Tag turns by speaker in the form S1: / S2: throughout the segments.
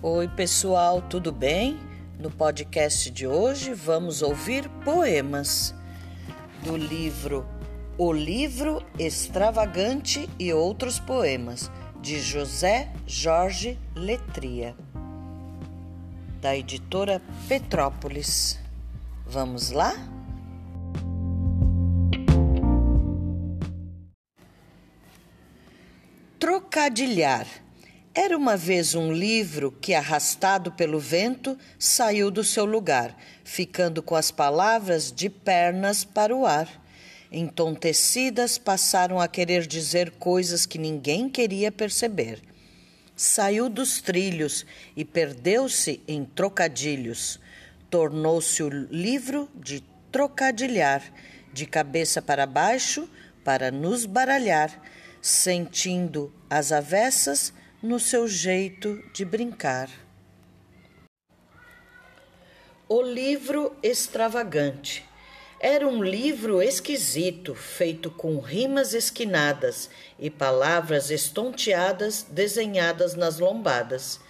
S1: Oi, pessoal, tudo bem? No podcast de hoje vamos ouvir poemas do livro O Livro Extravagante e Outros Poemas, de José Jorge Letria, da editora Petrópolis. Vamos lá? Trocadilhar. Era uma vez um livro que, arrastado pelo vento, saiu do seu lugar, ficando com as palavras de pernas para o ar. Entontecidas, passaram a querer dizer coisas que ninguém queria perceber. Saiu dos trilhos e perdeu-se em trocadilhos. Tornou-se o livro de trocadilhar, de cabeça para baixo, para nos baralhar, sentindo as avessas no seu jeito de brincar. O livro extravagante. Era um livro esquisito, feito com rimas esquinadas e palavras estonteadas desenhadas nas lombadas.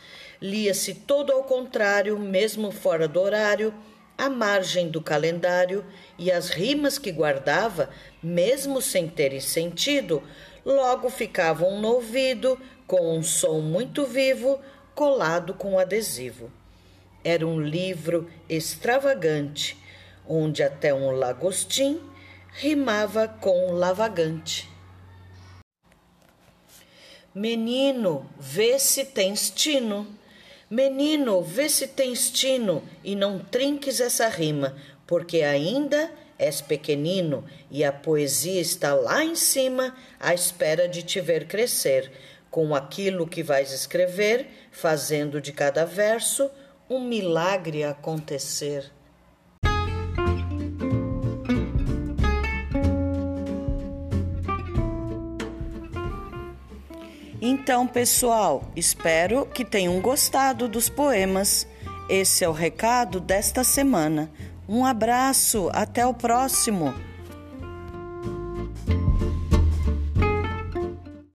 S1: Lia-se todo ao contrário, mesmo fora do horário, à margem do calendário, e as rimas que guardava, mesmo sem terem sentido, logo ficavam no ouvido, com um som muito vivo, colado com adesivo. Era um livro extravagante, onde até um lagostim rimava com lavagante. Menino, vê se tens tino. Menino, vê se tens tino e não trinques essa rima, porque ainda és pequenino e a poesia está lá em cima à espera de te ver crescer com aquilo que vais escrever, fazendo de cada verso um milagre acontecer. Então, pessoal, espero que tenham gostado dos poemas. Esse é o recado desta semana. Um abraço, até o próximo.